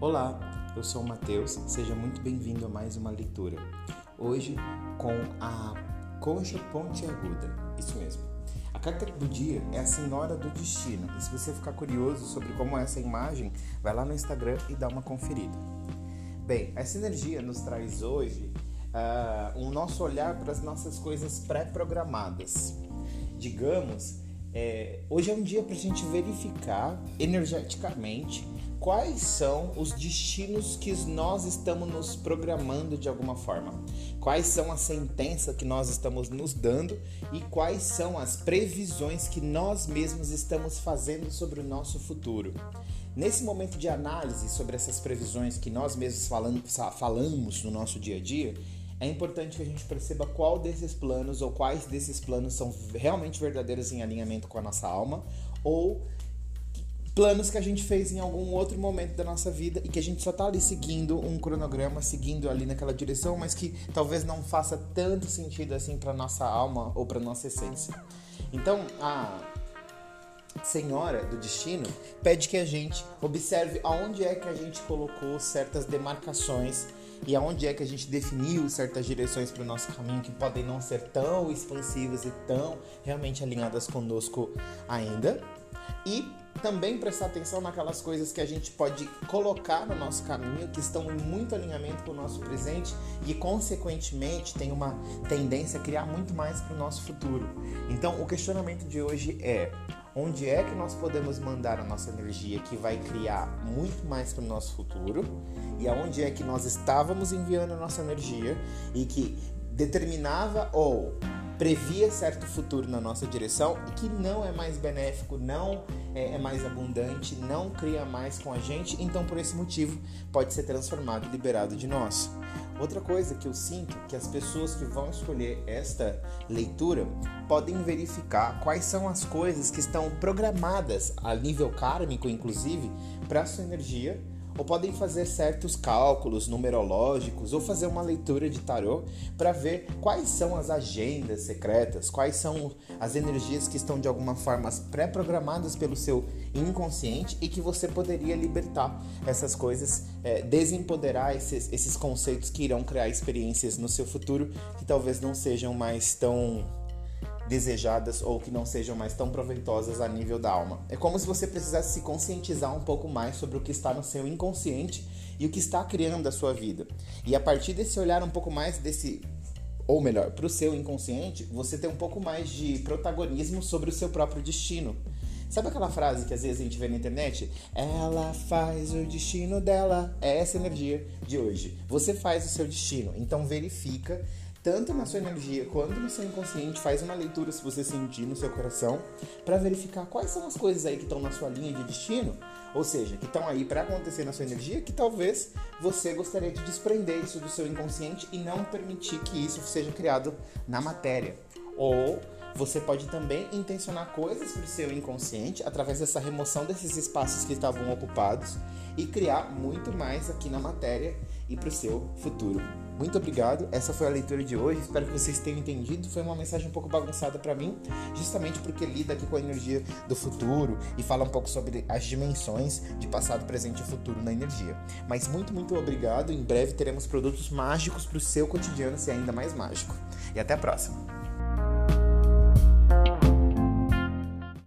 Olá, eu sou o Matheus, seja muito bem-vindo a mais uma leitura. Hoje com a Concha Pontiaguda, isso mesmo. A carta do dia é a Senhora do Destino, e se você ficar curioso sobre como é essa imagem, vai lá no Instagram e dá uma conferida. Bem, essa energia nos traz hoje uh, um nosso olhar para as nossas coisas pré-programadas. Digamos, é, hoje é um dia para a gente verificar energeticamente quais são os destinos que nós estamos nos programando de alguma forma, quais são as sentenças que nós estamos nos dando e quais são as previsões que nós mesmos estamos fazendo sobre o nosso futuro. Nesse momento de análise sobre essas previsões que nós mesmos falamos no nosso dia a dia, é importante que a gente perceba qual desses planos ou quais desses planos são realmente verdadeiros em alinhamento com a nossa alma ou planos que a gente fez em algum outro momento da nossa vida e que a gente só tá ali seguindo um cronograma, seguindo ali naquela direção, mas que talvez não faça tanto sentido assim para nossa alma ou para nossa essência. Então, a Senhora do Destino pede que a gente observe aonde é que a gente colocou certas demarcações e aonde é que a gente definiu certas direções para o nosso caminho que podem não ser tão expansivas e tão realmente alinhadas conosco ainda. E também prestar atenção naquelas coisas que a gente pode colocar no nosso caminho, que estão em muito alinhamento com o nosso presente e, consequentemente, tem uma tendência a criar muito mais para o nosso futuro. Então, o questionamento de hoje é: onde é que nós podemos mandar a nossa energia que vai criar muito mais para o nosso futuro e aonde é que nós estávamos enviando a nossa energia e que determinava ou previa certo futuro na nossa direção e que não é mais benéfico, não é, é, mais abundante, não cria mais com a gente, então por esse motivo pode ser transformado e liberado de nós. Outra coisa que eu sinto que as pessoas que vão escolher esta leitura podem verificar quais são as coisas que estão programadas a nível kármico, inclusive, para sua energia ou podem fazer certos cálculos numerológicos ou fazer uma leitura de tarô para ver quais são as agendas secretas, quais são as energias que estão de alguma forma pré-programadas pelo seu inconsciente e que você poderia libertar essas coisas, é, desempoderar esses, esses conceitos que irão criar experiências no seu futuro que talvez não sejam mais tão desejadas ou que não sejam mais tão proveitosas a nível da alma. É como se você precisasse se conscientizar um pouco mais sobre o que está no seu inconsciente e o que está criando a sua vida. E a partir desse olhar um pouco mais desse ou melhor, para o seu inconsciente, você tem um pouco mais de protagonismo sobre o seu próprio destino. Sabe aquela frase que às vezes a gente vê na internet? Ela faz o destino dela. É essa energia de hoje. Você faz o seu destino. Então verifica tanto na sua energia quanto no seu inconsciente, faz uma leitura se você sentir no seu coração, para verificar quais são as coisas aí que estão na sua linha de destino, ou seja, que estão aí para acontecer na sua energia, que talvez você gostaria de desprender isso do seu inconsciente e não permitir que isso seja criado na matéria. Ou você pode também intencionar coisas para o seu inconsciente através dessa remoção desses espaços que estavam ocupados e criar muito mais aqui na matéria e para o seu futuro. Muito obrigado. Essa foi a leitura de hoje. Espero que vocês tenham entendido. Foi uma mensagem um pouco bagunçada para mim, justamente porque lida aqui com a energia do futuro e fala um pouco sobre as dimensões de passado, presente e futuro na energia. Mas muito, muito obrigado. Em breve teremos produtos mágicos para o seu cotidiano ser ainda mais mágico. E até a próxima.